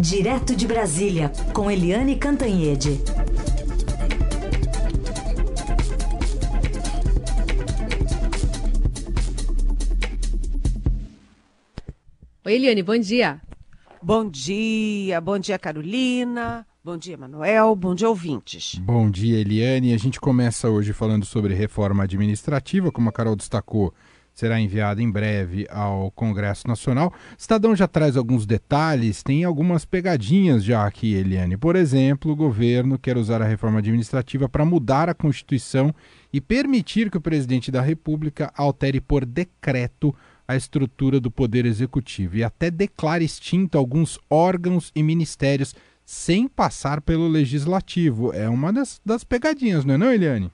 Direto de Brasília, com Eliane Cantanhede. Oi, Eliane, bom dia. Bom dia, bom dia, Carolina. Bom dia, Manuel. Bom dia, ouvintes. Bom dia, Eliane. A gente começa hoje falando sobre reforma administrativa, como a Carol destacou será enviado em breve ao Congresso Nacional. Estadão já traz alguns detalhes, tem algumas pegadinhas já aqui, Eliane. Por exemplo, o governo quer usar a reforma administrativa para mudar a Constituição e permitir que o presidente da República altere por decreto a estrutura do Poder Executivo e até declare extinto alguns órgãos e ministérios sem passar pelo Legislativo. É uma das, das pegadinhas, não é não, Eliane?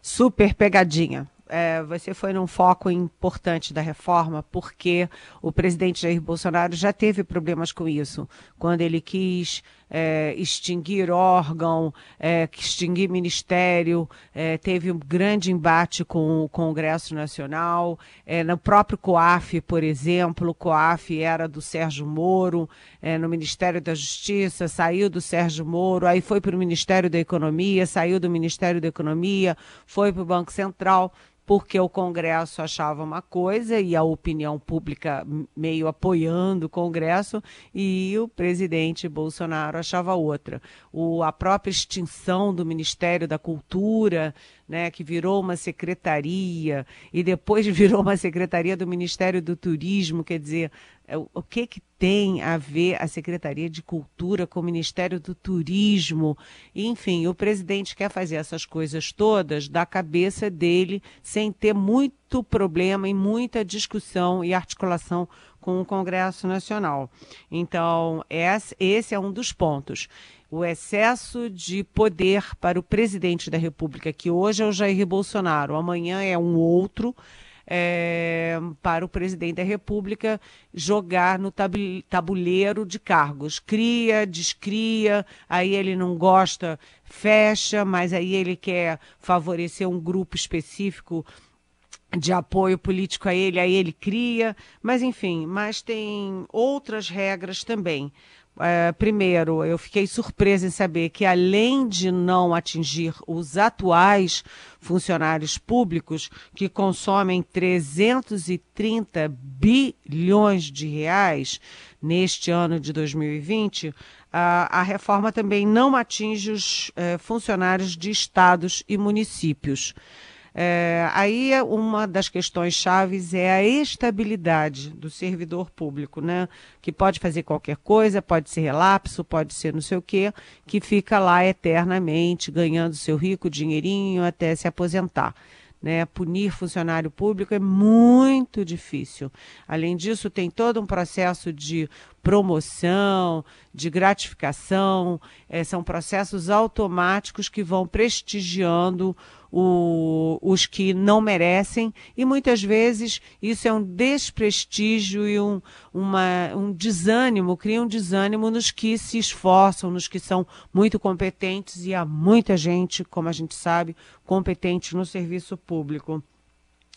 Super pegadinha é, você foi num foco importante da reforma, porque o presidente Jair Bolsonaro já teve problemas com isso, quando ele quis é, extinguir órgão, é, extinguir ministério, é, teve um grande embate com o Congresso Nacional, é, no próprio COAF, por exemplo, o COAF era do Sérgio Moro, é, no Ministério da Justiça, saiu do Sérgio Moro, aí foi para o Ministério da Economia, saiu do Ministério da Economia, foi para o Banco Central porque o Congresso achava uma coisa e a opinião pública meio apoiando o Congresso e o presidente Bolsonaro achava outra. O, a própria extinção do Ministério da Cultura, né, que virou uma secretaria e depois virou uma secretaria do Ministério do Turismo, quer dizer, é, o que que tem a ver a Secretaria de Cultura com o Ministério do Turismo? Enfim, o presidente quer fazer essas coisas todas da cabeça dele, sem ter muito problema e muita discussão e articulação com o Congresso Nacional. Então, esse é um dos pontos o excesso de poder para o presidente da República, que hoje é o Jair Bolsonaro, amanhã é um outro, é, para o presidente da República jogar no tabuleiro de cargos. Cria, descria, aí ele não gosta, fecha, mas aí ele quer favorecer um grupo específico de apoio político a ele, aí ele cria, mas enfim, mas tem outras regras também. É, primeiro, eu fiquei surpresa em saber que, além de não atingir os atuais funcionários públicos, que consomem 330 bilhões de reais neste ano de 2020, a, a reforma também não atinge os é, funcionários de estados e municípios. É, aí uma das questões chaves é a estabilidade do servidor público, né? Que pode fazer qualquer coisa, pode ser relapso, pode ser não sei o quê, que fica lá eternamente ganhando seu rico dinheirinho até se aposentar. Né, punir funcionário público é muito difícil. Além disso, tem todo um processo de promoção, de gratificação, é, são processos automáticos que vão prestigiando o, os que não merecem, e muitas vezes isso é um desprestígio e um, uma, um desânimo, cria um desânimo nos que se esforçam, nos que são muito competentes, e há muita gente, como a gente sabe, competente no serviço público.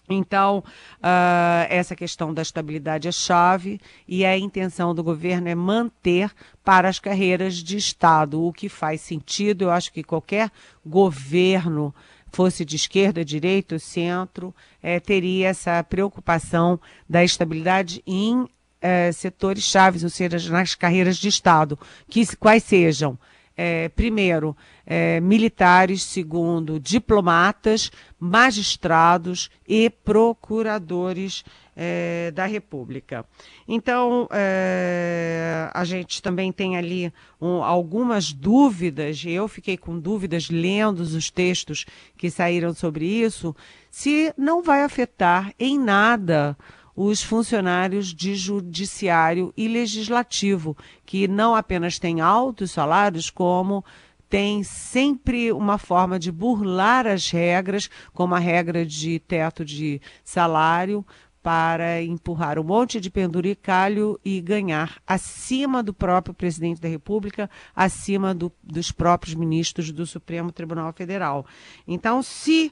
Então, uh, essa questão da estabilidade é chave e a intenção do governo é manter para as carreiras de Estado, o que faz sentido. Eu acho que qualquer governo fosse de esquerda, direita, centro, é, teria essa preocupação da estabilidade em é, setores chaves, ou seja, nas carreiras de Estado, que quais sejam é, primeiro, é, militares, segundo, diplomatas, magistrados e procuradores é, da República. Então, é, a gente também tem ali um, algumas dúvidas, eu fiquei com dúvidas lendo os textos que saíram sobre isso, se não vai afetar em nada os funcionários de judiciário e legislativo, que não apenas têm altos salários, como tem sempre uma forma de burlar as regras, como a regra de teto de salário, para empurrar um monte de penduricalho e ganhar acima do próprio presidente da República, acima do, dos próprios ministros do Supremo Tribunal Federal. Então, se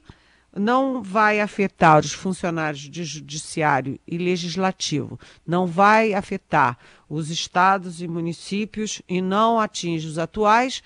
não vai afetar os funcionários de judiciário e legislativo, não vai afetar os estados e municípios e não atinge os atuais,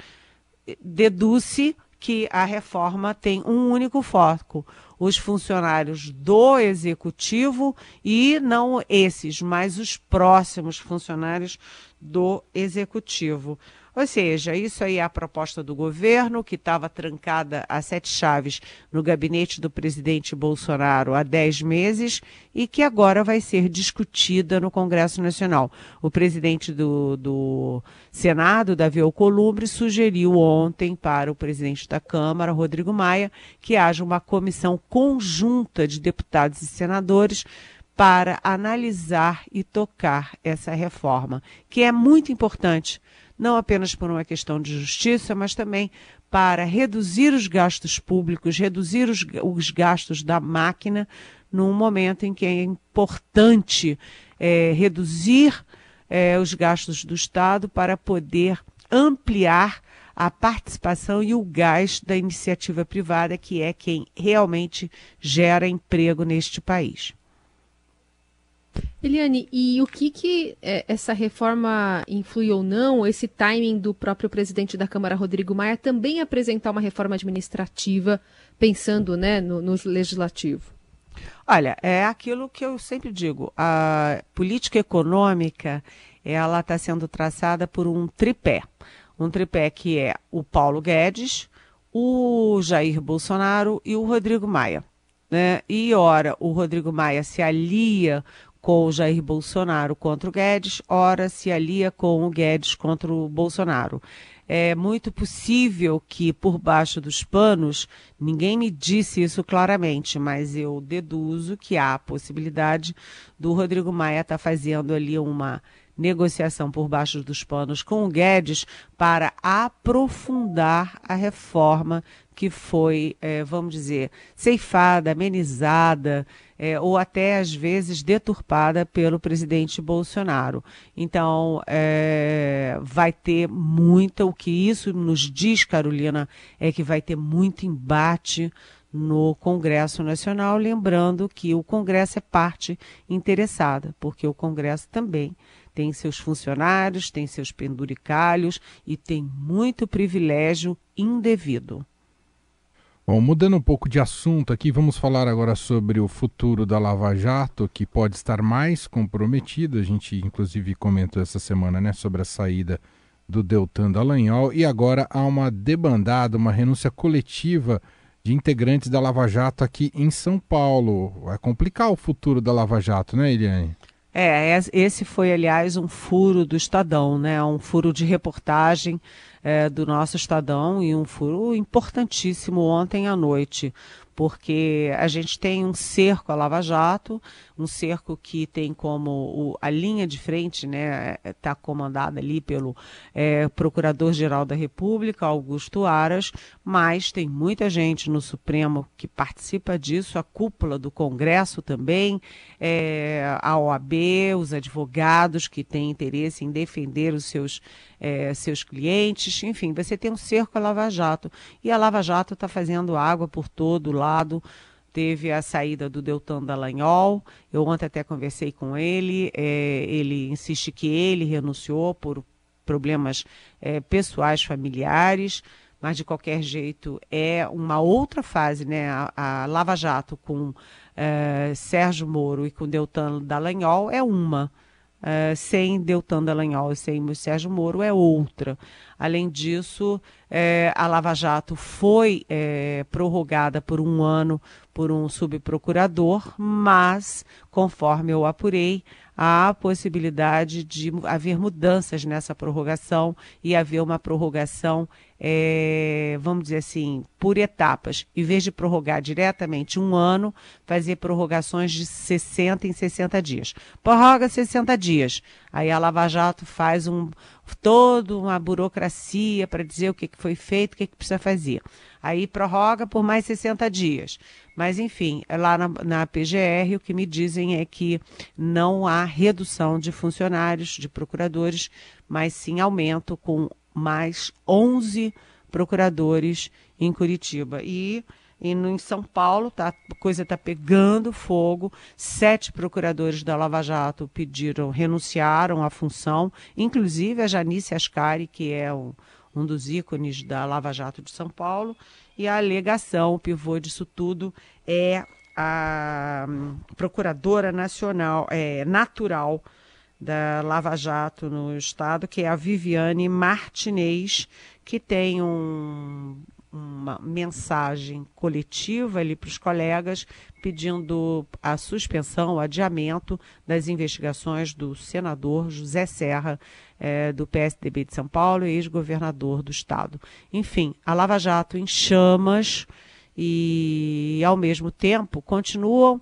deduz-se que a reforma tem um único foco: os funcionários do executivo e não esses, mas os próximos funcionários do executivo. Ou seja, isso aí é a proposta do governo, que estava trancada a sete chaves no gabinete do presidente Bolsonaro há dez meses e que agora vai ser discutida no Congresso Nacional. O presidente do, do Senado, Davi Alcolumbre, sugeriu ontem para o presidente da Câmara, Rodrigo Maia, que haja uma comissão conjunta de deputados e senadores para analisar e tocar essa reforma, que é muito importante não apenas por uma questão de justiça, mas também para reduzir os gastos públicos, reduzir os, os gastos da máquina, num momento em que é importante é, reduzir é, os gastos do Estado para poder ampliar a participação e o gás da iniciativa privada, que é quem realmente gera emprego neste país. Eliane, e o que, que é, essa reforma influi ou não, esse timing do próprio presidente da Câmara, Rodrigo Maia, também apresentar uma reforma administrativa, pensando né, no, no legislativo? Olha, é aquilo que eu sempre digo, a política econômica, ela está sendo traçada por um tripé. Um tripé que é o Paulo Guedes, o Jair Bolsonaro e o Rodrigo Maia. Né? E ora, o Rodrigo Maia se alia o Jair Bolsonaro contra o Guedes, ora se alia com o Guedes contra o Bolsonaro. É muito possível que por baixo dos panos, ninguém me disse isso claramente, mas eu deduzo que há a possibilidade do Rodrigo Maia estar tá fazendo ali uma negociação por baixo dos panos com o Guedes para aprofundar a reforma que foi, é, vamos dizer, ceifada, amenizada, é, ou até às vezes deturpada pelo presidente Bolsonaro. Então, é, vai ter muita, o que isso nos diz, Carolina, é que vai ter muito embate no Congresso Nacional, lembrando que o Congresso é parte interessada, porque o Congresso também tem seus funcionários, tem seus penduricalhos e tem muito privilégio indevido. Bom, mudando um pouco de assunto aqui, vamos falar agora sobre o futuro da Lava Jato, que pode estar mais comprometido. A gente, inclusive, comentou essa semana né, sobre a saída do Deltan Dallagnol. E agora há uma debandada, uma renúncia coletiva de integrantes da Lava Jato aqui em São Paulo. Vai complicar o futuro da Lava Jato, né, Eliane? É, esse foi, aliás, um furo do Estadão, né? Um furo de reportagem é, do nosso Estadão e um furo importantíssimo ontem à noite, porque a gente tem um cerco a Lava Jato, um cerco que tem como o, a linha de frente, né, está comandada ali pelo é, Procurador-Geral da República, Augusto Aras, mas tem muita gente no Supremo que participa disso, a cúpula do Congresso também, é, a OAB, os advogados que têm interesse em defender os seus, é, seus clientes, enfim, você tem um cerco a Lava Jato, e a Lava Jato está fazendo água por todo lado lado teve a saída do Deltan Dallagnol. Eu ontem até conversei com ele. É, ele insiste que ele renunciou por problemas é, pessoais, familiares, mas de qualquer jeito é uma outra fase, né? A, a Lava Jato com é, Sérgio Moro e com Deltan Dallagnol é uma. Uh, sem Deltan Dallagnol e sem Sérgio Moro é outra. Além disso, é, a Lava Jato foi é, prorrogada por um ano por um subprocurador, mas, conforme eu apurei, a possibilidade de haver mudanças nessa prorrogação e haver uma prorrogação, é, vamos dizer assim, por etapas. Em vez de prorrogar diretamente um ano, fazer prorrogações de 60 em 60 dias. Prorroga 60 dias. Aí a Lava Jato faz um, toda uma burocracia para dizer o que, que foi feito, o que, que precisa fazer. Aí prorroga por mais 60 dias. Mas, enfim, lá na, na PGR, o que me dizem é que não há redução de funcionários, de procuradores, mas sim aumento com mais 11 procuradores em Curitiba. E E no, em São Paulo, tá, a coisa está pegando fogo. Sete procuradores da Lava Jato pediram, renunciaram à função, inclusive a Janice Ascari, que é um, um dos ícones da Lava Jato de São Paulo. E a alegação, o pivô disso tudo, é a um, procuradora nacional, é, natural da Lava Jato no estado, que é a Viviane Martinez, que tem um, uma mensagem coletiva ali para os colegas pedindo a suspensão, o adiamento das investigações do senador José Serra, é, do PSDB de São Paulo, ex-governador do estado. Enfim, a Lava Jato em chamas e, ao mesmo tempo, continuam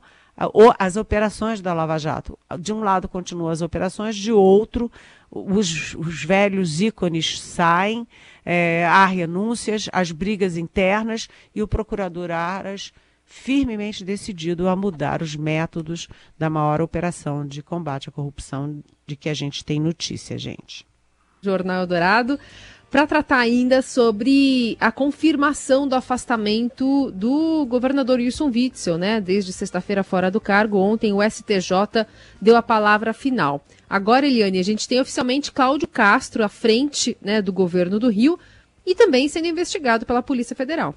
as operações da Lava Jato. De um lado continuam as operações, de outro, os, os velhos ícones saem, é, há renúncias, as brigas internas e o procurador Aras firmemente decidido a mudar os métodos da maior operação de combate à corrupção de que a gente tem notícia, gente. Jornal Dourado para tratar ainda sobre a confirmação do afastamento do governador Wilson Witzel, né? Desde sexta-feira fora do cargo. Ontem o STJ deu a palavra final. Agora, Eliane, a gente tem oficialmente Cláudio Castro à frente né, do governo do Rio e também sendo investigado pela Polícia Federal.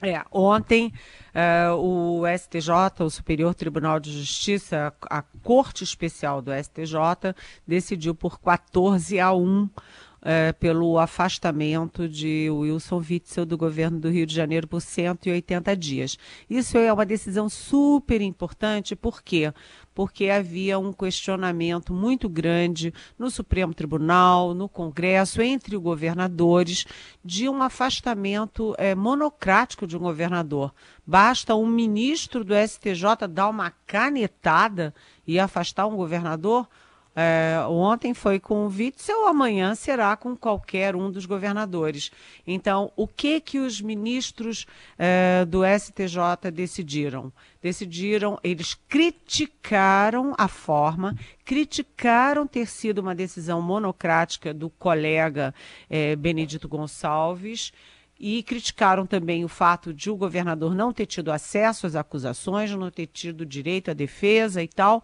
É, ontem uh, o STJ, o Superior Tribunal de Justiça, a Corte Especial do STJ, decidiu por 14 a 1 é, pelo afastamento de Wilson Witzel do governo do Rio de Janeiro por 180 dias. Isso é uma decisão super importante, por quê? Porque havia um questionamento muito grande no Supremo Tribunal, no Congresso, entre os governadores, de um afastamento é, monocrático de um governador. Basta um ministro do STJ dar uma canetada e afastar um governador? É, ontem foi com o Witzel, amanhã será com qualquer um dos governadores. Então, o que que os ministros é, do STJ decidiram? Decidiram, eles criticaram a forma, criticaram ter sido uma decisão monocrática do colega é, Benedito Gonçalves e criticaram também o fato de o governador não ter tido acesso às acusações, não ter tido direito à defesa e tal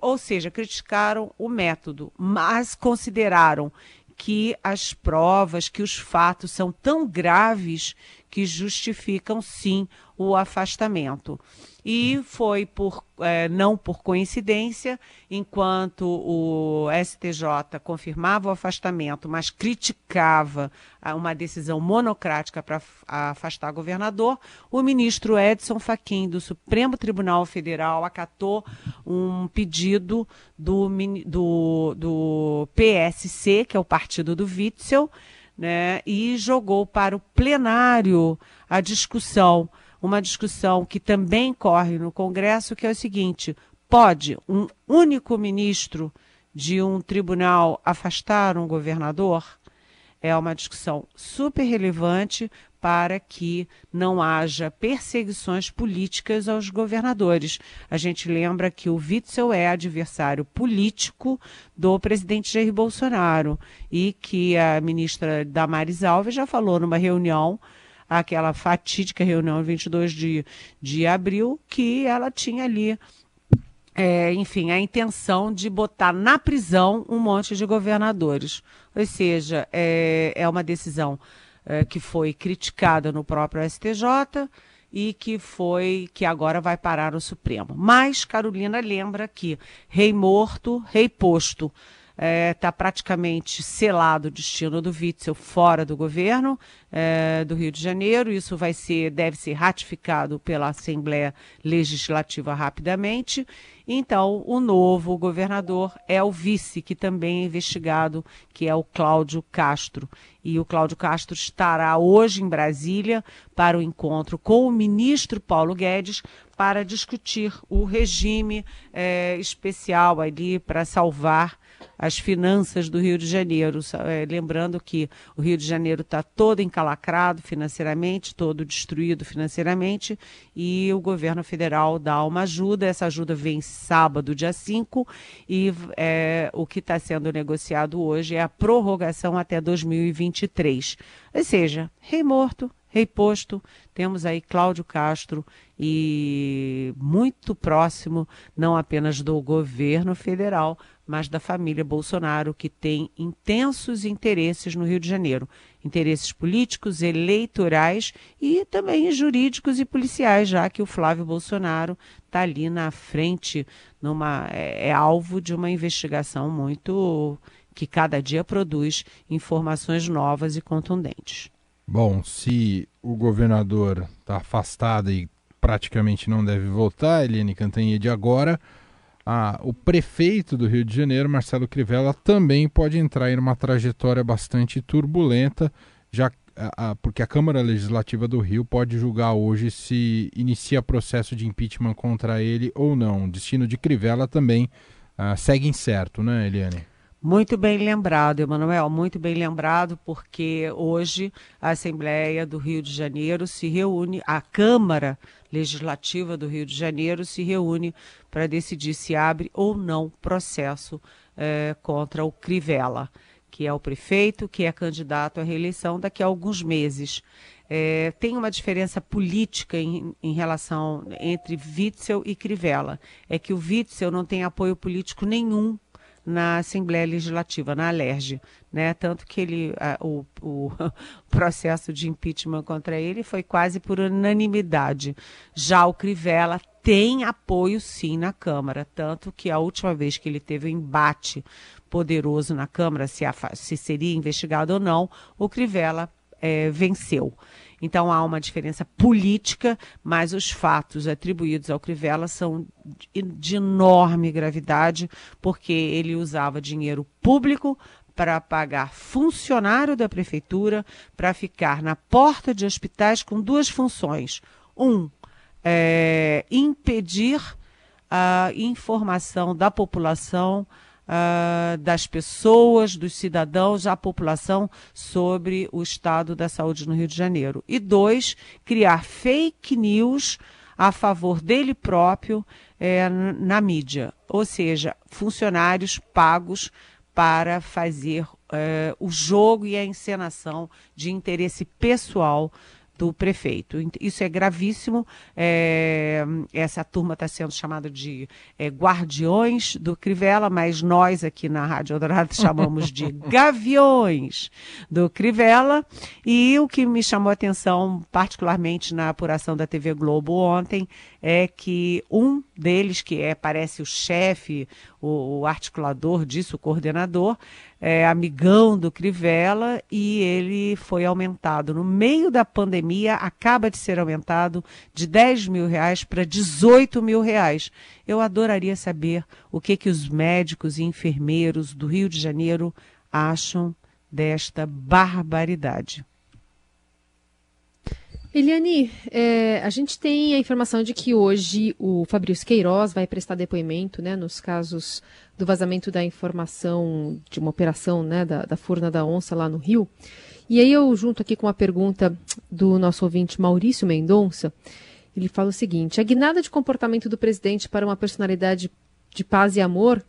ou seja, criticaram o método, mas consideraram que as provas, que os fatos são tão graves que justificam sim o afastamento. E foi por é, não por coincidência, enquanto o STJ confirmava o afastamento, mas criticava uma decisão monocrática para afastar governador, o ministro Edson Fachin do Supremo Tribunal Federal acatou um pedido do, do, do PSC, que é o partido do Witzel, né, e jogou para o plenário a discussão uma discussão que também corre no Congresso, que é o seguinte: pode um único ministro de um tribunal afastar um governador? É uma discussão super relevante para que não haja perseguições políticas aos governadores. A gente lembra que o Witzel é adversário político do presidente Jair Bolsonaro e que a ministra Damares Alves já falou numa reunião aquela fatídica reunião 22 de, de abril, que ela tinha ali, é, enfim, a intenção de botar na prisão um monte de governadores. Ou seja, é, é uma decisão é, que foi criticada no próprio STJ e que foi que agora vai parar no Supremo. Mas Carolina lembra que rei morto, rei posto está é, tá praticamente selado o destino do Witzel fora do governo é, do Rio de Janeiro. Isso vai ser, deve ser ratificado pela Assembleia Legislativa rapidamente. Então, o novo governador é o vice, que também é investigado, que é o Cláudio Castro. E o Cláudio Castro estará hoje em Brasília para o encontro com o ministro Paulo Guedes para discutir o regime é, especial ali para salvar as finanças do Rio de Janeiro. É, lembrando que o Rio de Janeiro está todo encalacrado financeiramente, todo destruído financeiramente, e o governo federal dá uma ajuda. Essa ajuda vem sábado, dia 5, e é, o que está sendo negociado hoje é a prorrogação até 2023. Ou seja, rei morto, reposto. Temos aí Cláudio Castro e muito próximo, não apenas do governo federal, mas da família Bolsonaro, que tem intensos interesses no Rio de Janeiro. Interesses políticos, eleitorais e também jurídicos e policiais, já que o Flávio Bolsonaro está ali na frente, numa, é, é alvo de uma investigação muito que cada dia produz informações novas e contundentes. Bom, se o governador está afastado e praticamente não deve voltar, Eliane Cantanhede, agora ah, o prefeito do Rio de Janeiro, Marcelo Crivella, também pode entrar em uma trajetória bastante turbulenta, já ah, porque a Câmara Legislativa do Rio pode julgar hoje se inicia processo de impeachment contra ele ou não. O destino de Crivella também ah, segue incerto, né, Eliane? Muito bem lembrado, Emanuel, muito bem lembrado, porque hoje a Assembleia do Rio de Janeiro se reúne, a Câmara Legislativa do Rio de Janeiro se reúne para decidir se abre ou não processo é, contra o Crivella, que é o prefeito, que é candidato à reeleição daqui a alguns meses. É, tem uma diferença política em, em, relação entre Witzel e Crivella. É que o Witzel não tem apoio político nenhum na Assembleia Legislativa, na Alerj, né? Tanto que ele, a, o, o processo de impeachment contra ele foi quase por unanimidade. Já o Crivella tem apoio sim na Câmara, tanto que a última vez que ele teve um embate poderoso na Câmara, se, a, se seria investigado ou não, o Crivella é, venceu. Então há uma diferença política, mas os fatos atribuídos ao Crivella são de enorme gravidade, porque ele usava dinheiro público para pagar funcionário da prefeitura para ficar na porta de hospitais com duas funções. Um, é, impedir a informação da população uh, das pessoas, dos cidadãos, da população sobre o estado da saúde no Rio de Janeiro. E dois, criar fake news a favor dele próprio é, na mídia, ou seja, funcionários pagos para fazer é, o jogo e a encenação de interesse pessoal do prefeito. Isso é gravíssimo. É, essa turma está sendo chamada de é, guardiões do Crivella, mas nós aqui na Rádio Eldorado chamamos de gaviões do Crivella. E o que me chamou a atenção, particularmente na apuração da TV Globo ontem, é que um deles, que é, parece o chefe, o, o articulador disso, o coordenador, é amigão do Crivella e ele foi aumentado. No meio da pandemia, acaba de ser aumentado de 10 mil reais para 18 mil reais. Eu adoraria saber o que, que os médicos e enfermeiros do Rio de Janeiro acham desta barbaridade. Eliane, é, a gente tem a informação de que hoje o Fabrício Queiroz vai prestar depoimento né, nos casos do vazamento da informação de uma operação né, da, da Furna da Onça lá no Rio. E aí eu junto aqui com uma pergunta do nosso ouvinte Maurício Mendonça. Ele fala o seguinte: a guinada de comportamento do presidente para uma personalidade de paz e amor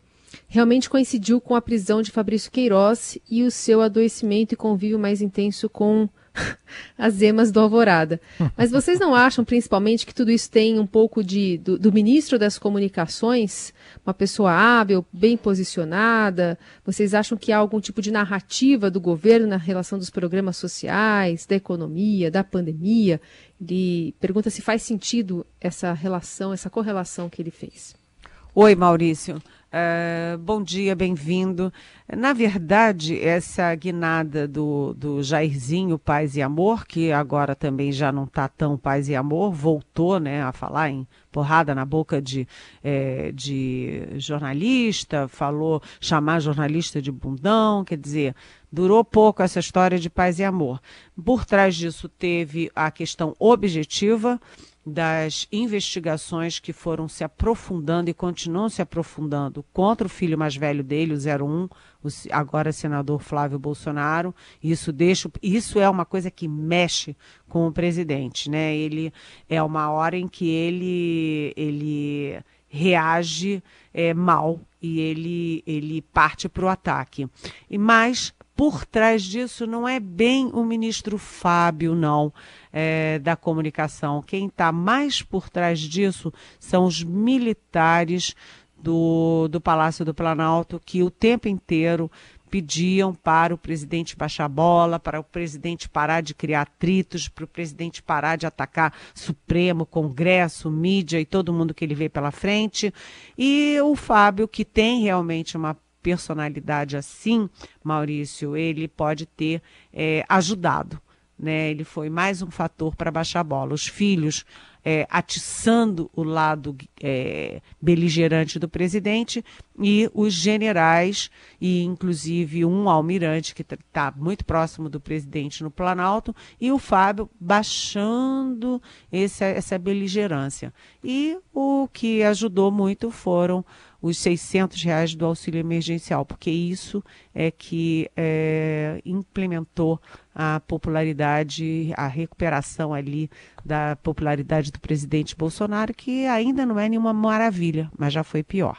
realmente coincidiu com a prisão de Fabrício Queiroz e o seu adoecimento e convívio mais intenso com as emas do Alvorada. Mas vocês não acham, principalmente, que tudo isso tem um pouco de do, do, ministro das Comunicações, uma pessoa hábil, bem posicionada? Vocês acham que há algum tipo de narrativa do governo na relação dos programas sociais, da economia, da pandemia? Ele pergunta se faz sentido essa relação, essa correlação que ele fez. Oi, Maurício. Uh, bom dia, bem-vindo. Na verdade, essa guinada do, do Jairzinho Paz e Amor, que agora também já não está tão paz e amor, voltou né, a falar em porrada na boca de, é, de jornalista, falou chamar jornalista de bundão, quer dizer, durou pouco essa história de paz e amor. Por trás disso teve a questão objetiva das investigações que foram se aprofundando e continuam se aprofundando contra o filho mais velho dele, o 01, o agora senador Flávio Bolsonaro. Isso deixa, isso é uma coisa que mexe com o presidente, né? Ele é uma hora em que ele ele reage é, mal e ele ele parte para o ataque. E mais por trás disso não é bem o ministro Fábio, não, é, da comunicação. Quem está mais por trás disso são os militares do, do Palácio do Planalto, que o tempo inteiro pediam para o presidente baixar bola, para o presidente parar de criar atritos, para o presidente parar de atacar Supremo, Congresso, mídia e todo mundo que ele vê pela frente. E o Fábio, que tem realmente uma personalidade assim, Maurício, ele pode ter é, ajudado. Né? Ele foi mais um fator para baixar a bola. Os filhos é, atiçando o lado é, beligerante do presidente e os generais, e inclusive um almirante que está tá muito próximo do presidente no Planalto, e o Fábio baixando esse, essa beligerância. E o que ajudou muito foram os 600 reais do auxílio emergencial, porque isso é que é, implementou a popularidade, a recuperação ali da popularidade do presidente Bolsonaro, que ainda não é nenhuma maravilha, mas já foi pior.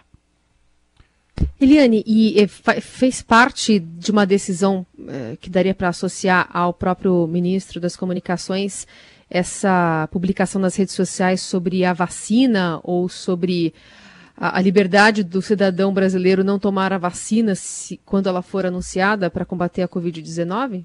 Eliane, e fez parte de uma decisão eh, que daria para associar ao próprio ministro das Comunicações essa publicação nas redes sociais sobre a vacina ou sobre a, a liberdade do cidadão brasileiro não tomar a vacina se, quando ela for anunciada para combater a Covid-19?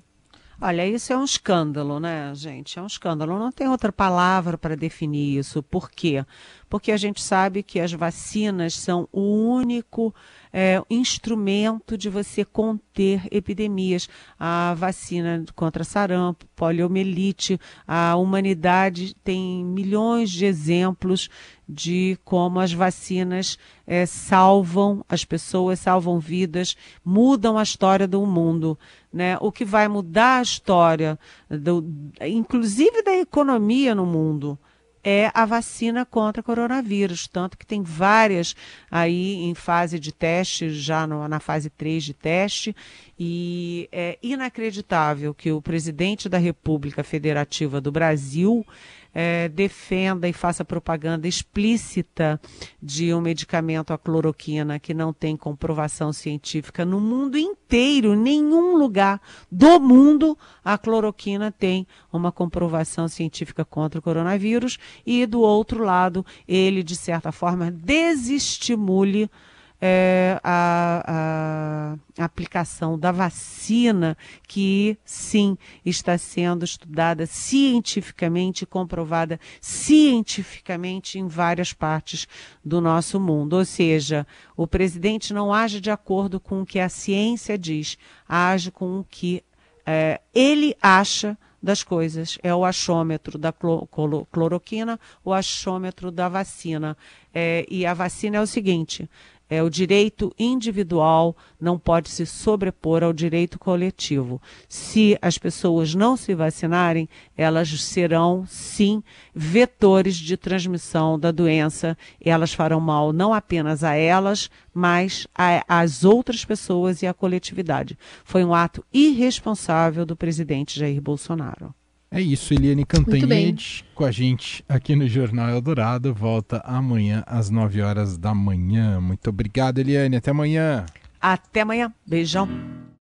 Olha, isso é um escândalo, né, gente? É um escândalo. Não tem outra palavra para definir isso. Por quê? Porque a gente sabe que as vacinas são o único é, instrumento de você conter epidemias. A vacina contra sarampo, poliomielite, a humanidade tem milhões de exemplos de como as vacinas é, salvam as pessoas, salvam vidas, mudam a história do mundo. Né? O que vai mudar a história, do, inclusive da economia no mundo, é a vacina contra coronavírus, tanto que tem várias aí em fase de teste, já no, na fase 3 de teste, e é inacreditável que o presidente da República Federativa do Brasil é, defenda e faça propaganda explícita de um medicamento, a cloroquina, que não tem comprovação científica no mundo inteiro, nenhum lugar do mundo a cloroquina tem uma comprovação científica contra o coronavírus, e do outro lado, ele, de certa forma, desestimule é, a, a, aplicação da vacina, que sim está sendo estudada cientificamente, comprovada cientificamente em várias partes do nosso mundo. Ou seja, o presidente não age de acordo com o que a ciência diz, age com o que é, ele acha das coisas. É o achômetro da cloroquina, o achômetro da vacina. É, e a vacina é o seguinte: é, o direito individual não pode se sobrepor ao direito coletivo. Se as pessoas não se vacinarem, elas serão, sim, vetores de transmissão da doença. Elas farão mal não apenas a elas, mas às outras pessoas e à coletividade. Foi um ato irresponsável do presidente Jair Bolsonaro. É isso, Eliane Cantanhede com a gente aqui no Jornal Eldorado. Volta amanhã às 9 horas da manhã. Muito obrigado, Eliane. Até amanhã. Até amanhã. Beijão.